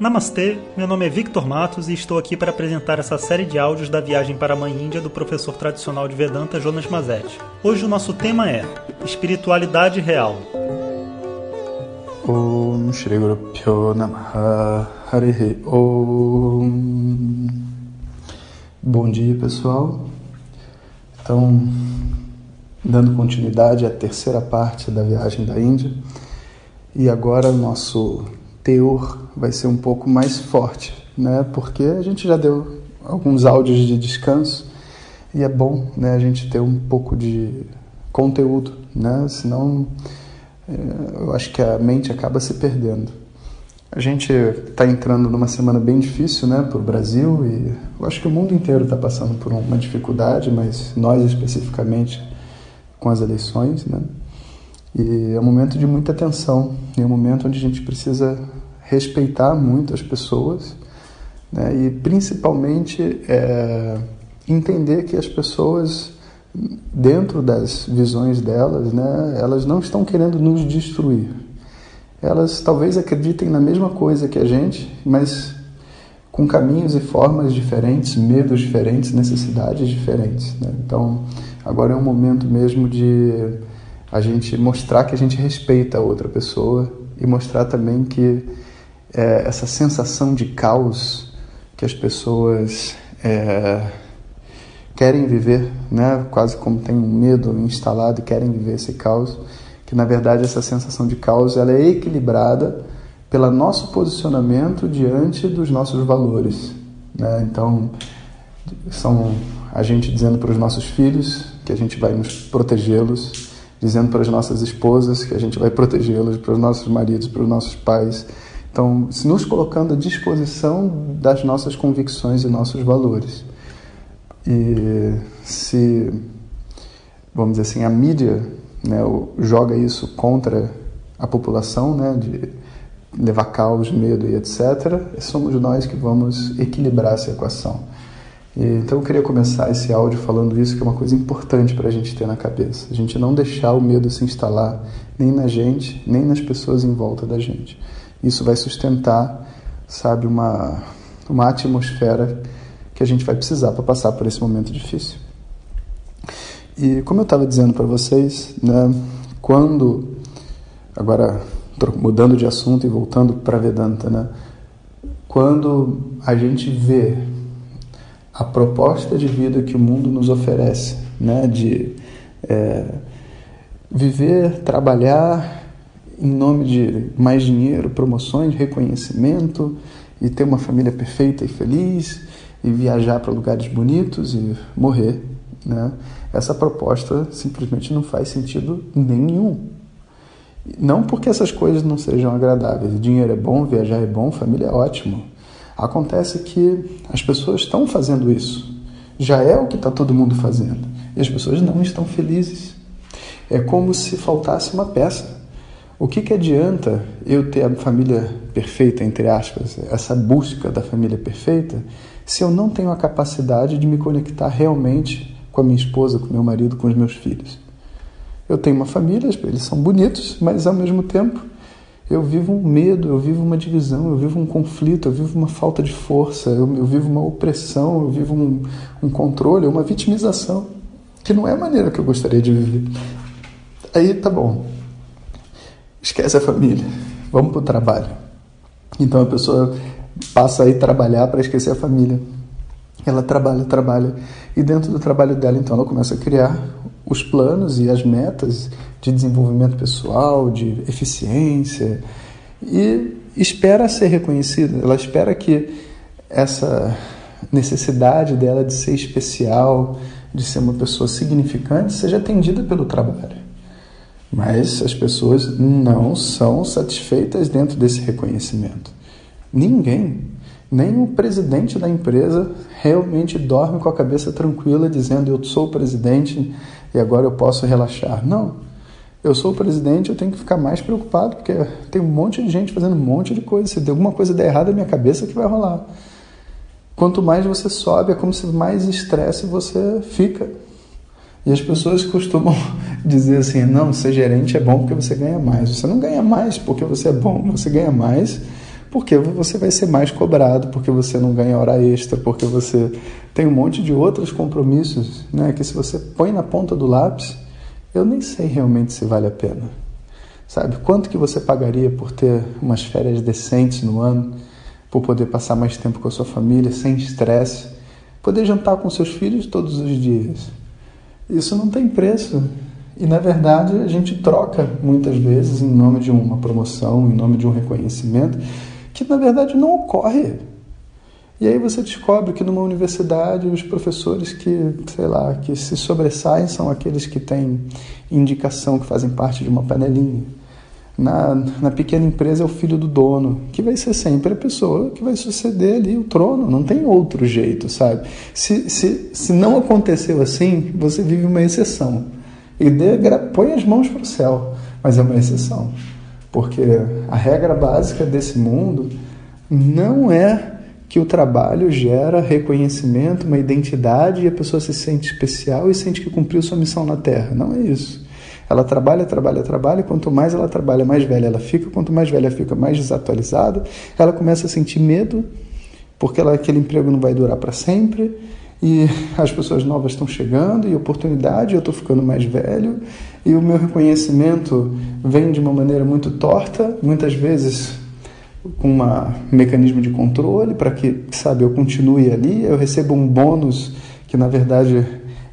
Namastê, meu nome é Victor Matos e estou aqui para apresentar essa série de áudios da viagem para a Mãe Índia do professor tradicional de Vedanta Jonas Mazetti. Hoje o nosso tema é Espiritualidade Real. Om Shri Guru Pyo Namaha Harihi Om Bom dia pessoal. Então, dando continuidade à terceira parte da viagem da Índia, e agora o nosso teor vai ser um pouco mais forte, né? Porque a gente já deu alguns áudios de descanso e é bom, né, a gente ter um pouco de conteúdo, né? Senão é, eu acho que a mente acaba se perdendo. A gente está entrando numa semana bem difícil, né, para o Brasil e eu acho que o mundo inteiro está passando por uma dificuldade, mas nós especificamente com as eleições, né? E é um momento de muita tensão, é um momento onde a gente precisa respeitar muito as pessoas né? e principalmente é, entender que as pessoas dentro das visões delas, né, elas não estão querendo nos destruir. Elas talvez acreditem na mesma coisa que a gente, mas com caminhos e formas diferentes, medos diferentes, necessidades diferentes. Né? Então, agora é um momento mesmo de a gente mostrar que a gente respeita a outra pessoa e mostrar também que é, essa sensação de caos que as pessoas é, querem viver, né? quase como tem um medo instalado e querem viver esse caos, que na verdade essa sensação de caos ela é equilibrada pelo nosso posicionamento diante dos nossos valores. Né? Então, são a gente dizendo para os nossos filhos que a gente vai nos protegê-los, dizendo para as nossas esposas que a gente vai protegê-los, para os nossos maridos, para os nossos pais. Então, nos colocando à disposição das nossas convicções e nossos valores. E se, vamos dizer assim, a mídia né, joga isso contra a população, né, de levar caos, medo e etc., somos nós que vamos equilibrar essa equação. Então eu queria começar esse áudio falando isso, que é uma coisa importante para a gente ter na cabeça. A gente não deixar o medo se instalar nem na gente, nem nas pessoas em volta da gente. Isso vai sustentar, sabe, uma, uma atmosfera que a gente vai precisar para passar por esse momento difícil. E como eu estava dizendo para vocês, né, quando, agora mudando de assunto e voltando para Vedanta, né, quando a gente vê a proposta de vida que o mundo nos oferece, né? de é, viver, trabalhar em nome de mais dinheiro, promoções, reconhecimento e ter uma família perfeita e feliz e viajar para lugares bonitos e morrer. Né? Essa proposta simplesmente não faz sentido nenhum. Não porque essas coisas não sejam agradáveis. Dinheiro é bom, viajar é bom, família é ótimo. Acontece que as pessoas estão fazendo isso. Já é o que está todo mundo fazendo. E as pessoas não estão felizes. É como se faltasse uma peça. O que, que adianta eu ter a família perfeita, entre aspas, essa busca da família perfeita, se eu não tenho a capacidade de me conectar realmente com a minha esposa, com meu marido, com os meus filhos? Eu tenho uma família, eles são bonitos, mas ao mesmo tempo eu vivo um medo, eu vivo uma divisão, eu vivo um conflito, eu vivo uma falta de força, eu, eu vivo uma opressão, eu vivo um, um controle, uma vitimização, que não é a maneira que eu gostaria de viver. Aí tá bom, esquece a família, vamos para o trabalho. Então a pessoa passa a ir trabalhar para esquecer a família. Ela trabalha, trabalha, e dentro do trabalho dela, então, ela começa a criar os planos e as metas de desenvolvimento pessoal, de eficiência, e espera ser reconhecida. Ela espera que essa necessidade dela de ser especial, de ser uma pessoa significante, seja atendida pelo trabalho. Mas as pessoas não são satisfeitas dentro desse reconhecimento. Ninguém, nem o presidente da empresa realmente dorme com a cabeça tranquila dizendo eu sou o presidente e agora eu posso relaxar. Não. Eu sou o presidente, eu tenho que ficar mais preocupado, porque tem um monte de gente fazendo um monte de coisa. Se alguma coisa der errado na minha cabeça, que vai rolar. Quanto mais você sobe, é como se mais estresse você fica. E as pessoas costumam dizer assim: não, ser gerente é bom porque você ganha mais. Você não ganha mais porque você é bom, você ganha mais porque você vai ser mais cobrado, porque você não ganha hora extra, porque você tem um monte de outros compromissos, né? Que se você põe na ponta do lápis, eu nem sei realmente se vale a pena. Sabe, quanto que você pagaria por ter umas férias decentes no ano, por poder passar mais tempo com a sua família, sem estresse, poder jantar com seus filhos todos os dias? Isso não tem preço. E na verdade a gente troca muitas vezes em nome de uma promoção, em nome de um reconhecimento, que na verdade não ocorre. E aí você descobre que numa universidade os professores que, sei lá, que se sobressaem são aqueles que têm indicação, que fazem parte de uma panelinha. Na, na pequena empresa é o filho do dono, que vai ser sempre a pessoa que vai suceder ali o trono, não tem outro jeito, sabe? Se, se, se não aconteceu assim, você vive uma exceção. E dê, põe as mãos para o céu, mas é uma exceção. Porque a regra básica desse mundo não é que o trabalho gera reconhecimento, uma identidade e a pessoa se sente especial e sente que cumpriu sua missão na Terra. Não é isso. Ela trabalha, trabalha, trabalha, e quanto mais ela trabalha, mais velha ela fica, quanto mais velha fica, mais desatualizada, ela começa a sentir medo, porque ela, aquele emprego não vai durar para sempre, e as pessoas novas estão chegando, e oportunidade, eu estou ficando mais velho, e o meu reconhecimento vem de uma maneira muito torta, muitas vezes com um mecanismo de controle para que, sabe, eu continue ali, eu recebo um bônus que na verdade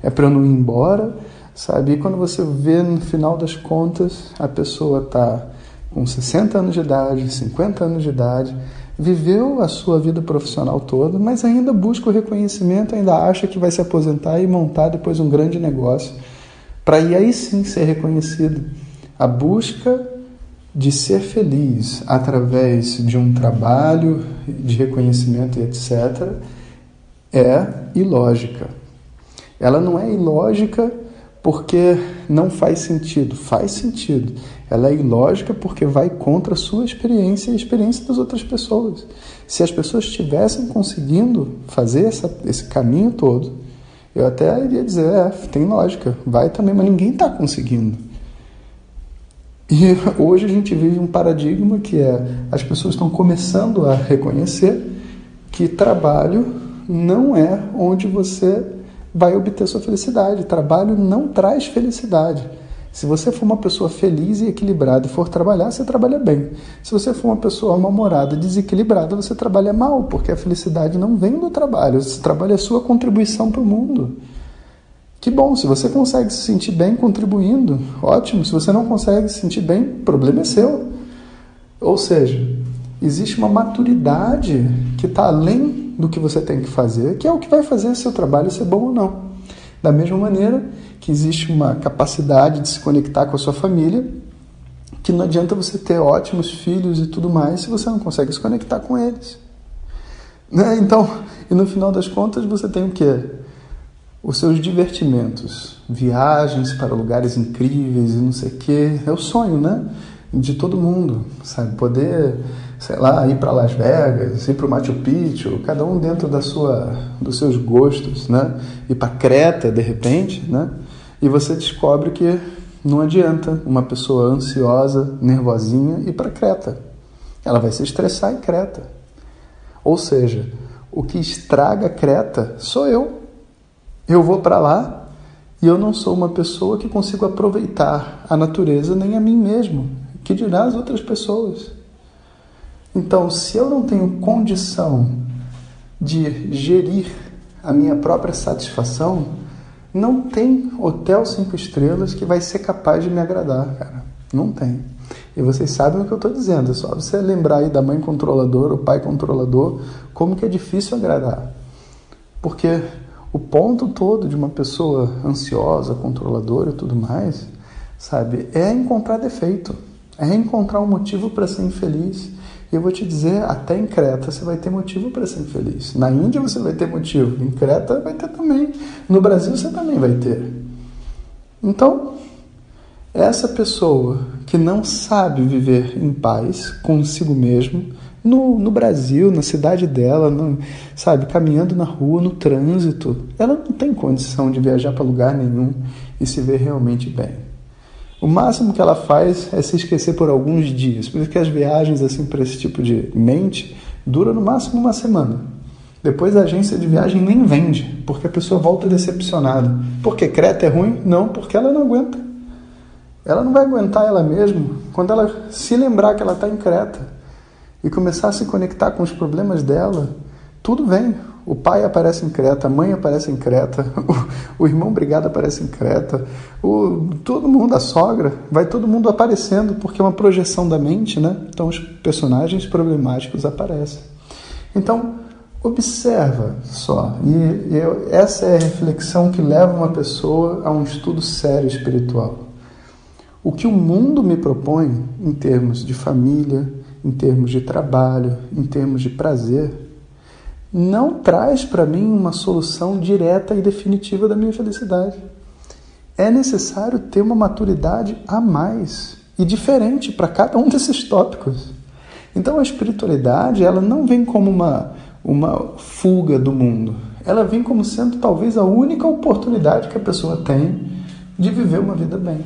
é para eu não ir embora, sabe? E quando você vê no final das contas, a pessoa está com 60 anos de idade, 50 anos de idade, viveu a sua vida profissional toda, mas ainda busca o reconhecimento, ainda acha que vai se aposentar e montar depois um grande negócio, para aí sim ser reconhecido. A busca de ser feliz através de um trabalho de reconhecimento e etc., é ilógica. Ela não é ilógica porque não faz sentido. Faz sentido. Ela é ilógica porque vai contra a sua experiência e a experiência das outras pessoas. Se as pessoas estivessem conseguindo fazer essa, esse caminho todo, eu até iria dizer, é, tem lógica, vai também, mas ninguém está conseguindo. E hoje a gente vive um paradigma que é as pessoas estão começando a reconhecer que trabalho não é onde você vai obter sua felicidade. Trabalho não traz felicidade. Se você for uma pessoa feliz e equilibrada e for trabalhar, você trabalha bem. Se você for uma pessoa mal-humorada, desequilibrada, você trabalha mal, porque a felicidade não vem do trabalho. Esse trabalho é a sua contribuição para o mundo. Que bom, se você consegue se sentir bem contribuindo, ótimo. Se você não consegue se sentir bem, o problema é seu. Ou seja, existe uma maturidade que está além do que você tem que fazer, que é o que vai fazer seu trabalho ser bom ou não. Da mesma maneira que existe uma capacidade de se conectar com a sua família, que não adianta você ter ótimos filhos e tudo mais se você não consegue se conectar com eles. Né? Então, e no final das contas você tem o quê? os seus divertimentos, viagens para lugares incríveis e não sei o quê, é o sonho, né? De todo mundo, sabe? Poder, sei lá, ir para Las Vegas, ir para o Machu Picchu, cada um dentro da sua, dos seus gostos, né? Ir para Creta, de repente, né? E você descobre que não adianta uma pessoa ansiosa, nervosinha ir para Creta. Ela vai se estressar em Creta. Ou seja, o que estraga Creta sou eu. Eu vou para lá e eu não sou uma pessoa que consigo aproveitar a natureza nem a mim mesmo, que dirá as outras pessoas. Então, se eu não tenho condição de gerir a minha própria satisfação, não tem hotel cinco estrelas que vai ser capaz de me agradar, cara. Não tem. E vocês sabem o que eu estou dizendo. É só você lembrar aí da mãe controladora, o pai controlador, como que é difícil agradar. Porque o ponto todo de uma pessoa ansiosa, controladora e tudo mais, sabe, é encontrar defeito, é encontrar um motivo para ser infeliz. Eu vou te dizer, até em Creta você vai ter motivo para ser infeliz. Na Índia você vai ter motivo, em Creta vai ter também. No Brasil você também vai ter. Então, essa pessoa que não sabe viver em paz consigo mesmo, no, no Brasil, na cidade dela, no, sabe, caminhando na rua, no trânsito. Ela não tem condição de viajar para lugar nenhum e se ver realmente bem. O máximo que ela faz é se esquecer por alguns dias. Por isso que as viagens assim para esse tipo de mente duram no máximo uma semana. Depois a agência de viagem nem vende, porque a pessoa volta decepcionada. Porque Creta é ruim? Não, porque ela não aguenta. Ela não vai aguentar ela mesma quando ela se lembrar que ela está em Creta e começar a se conectar com os problemas dela. Tudo vem. O pai aparece em Creta, a mãe aparece em Creta, o, o irmão brigado aparece em Creta, o, todo mundo, a sogra, vai todo mundo aparecendo porque é uma projeção da mente, né? Então os personagens problemáticos aparecem. Então, Observa só, e essa é a reflexão que leva uma pessoa a um estudo sério espiritual. O que o mundo me propõe em termos de família, em termos de trabalho, em termos de prazer, não traz para mim uma solução direta e definitiva da minha felicidade. É necessário ter uma maturidade a mais e diferente para cada um desses tópicos. Então a espiritualidade, ela não vem como uma uma fuga do mundo. Ela vem como sendo talvez a única oportunidade que a pessoa tem de viver uma vida bem.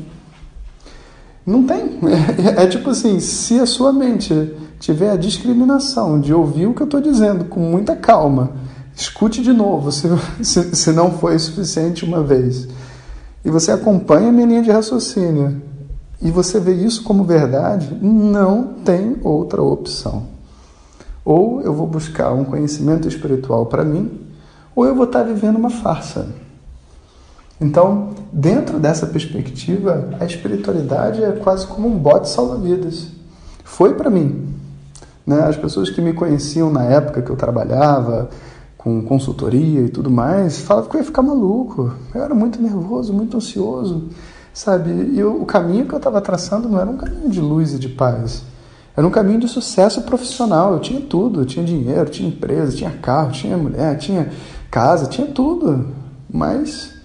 Não tem. É, é, tipo assim: se a sua mente tiver a discriminação de ouvir o que eu estou dizendo com muita calma, escute de novo, se, se, se não foi suficiente uma vez, e você acompanha a minha linha de raciocínio, e você vê isso como verdade, não tem outra opção. Ou eu vou buscar um conhecimento espiritual para mim, ou eu vou estar vivendo uma farsa. Então, dentro dessa perspectiva, a espiritualidade é quase como um bote salva-vidas. Foi para mim. Né? As pessoas que me conheciam na época que eu trabalhava com consultoria e tudo mais, falavam que eu ia ficar maluco. Eu era muito nervoso, muito ansioso, sabe? E o caminho que eu estava traçando não era um caminho de luz e de paz. Era um caminho de sucesso profissional. Eu tinha tudo, eu tinha dinheiro, tinha empresa, tinha carro, tinha mulher, tinha casa, tinha tudo. Mas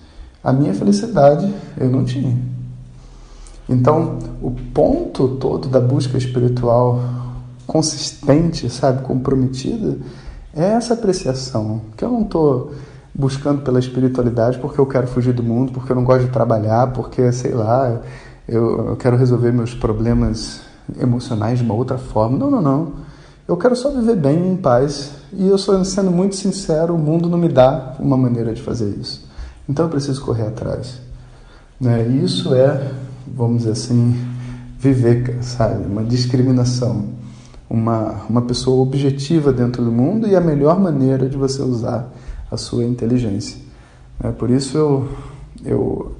a minha felicidade eu não tinha. Então, o ponto todo da busca espiritual consistente, sabe, comprometida, é essa apreciação. Que eu não estou buscando pela espiritualidade porque eu quero fugir do mundo, porque eu não gosto de trabalhar, porque, sei lá, eu, eu quero resolver meus problemas emocionais de uma outra forma. Não, não, não. Eu quero só viver bem, em paz. E eu sou sendo muito sincero, o mundo não me dá uma maneira de fazer isso. Então eu preciso correr atrás. Né? Isso é, vamos dizer assim, viver, sabe? Uma discriminação. Uma, uma pessoa objetiva dentro do mundo e a melhor maneira de você usar a sua inteligência. É, por isso eu, eu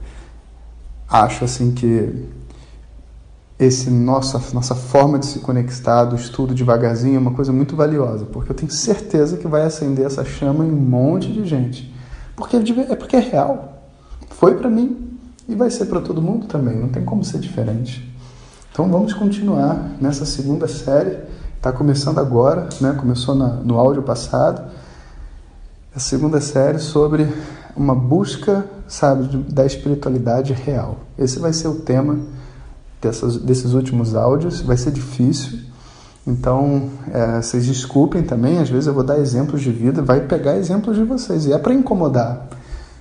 acho assim que esse nossa nossa forma de se conectar, do estudo devagarzinho, é uma coisa muito valiosa, porque eu tenho certeza que vai acender essa chama em um monte de gente. Porque é porque é real. Foi para mim e vai ser para todo mundo também, não tem como ser diferente. Então vamos continuar nessa segunda série, está começando agora, né? começou na, no áudio passado, a segunda série sobre uma busca, sabe, da espiritualidade real. Esse vai ser o tema dessas, desses últimos áudios. Vai ser difícil, então é, vocês desculpem também. Às vezes eu vou dar exemplos de vida, vai pegar exemplos de vocês e é para incomodar.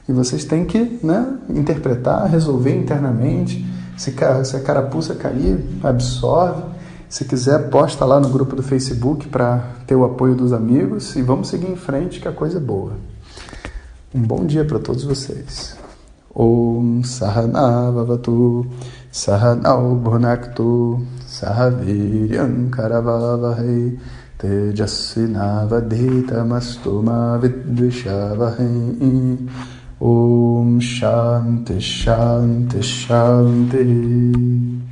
E vocês têm que né, interpretar, resolver internamente. Se, se a carapuça cair, absorve. Se quiser, posta lá no grupo do Facebook para ter o apoio dos amigos e vamos seguir em frente que a coisa é boa. Um bom dia para todos vocês. Om Sahana Vavatu Sahanau Bhunaktu Karavavahai Tejasvinavaditamastu Vidvishavahai Om Shanti Shanti Shanti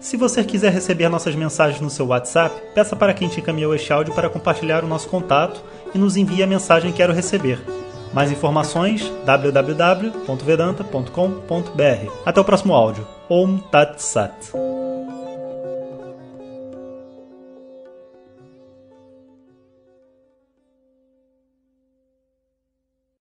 Se você quiser receber nossas mensagens no seu WhatsApp, peça para quem te encaminhou este áudio para compartilhar o nosso contato e nos envie a mensagem Quero Receber. Mais informações www.vedanta.com.br. Até o próximo áudio. ओम तत्सत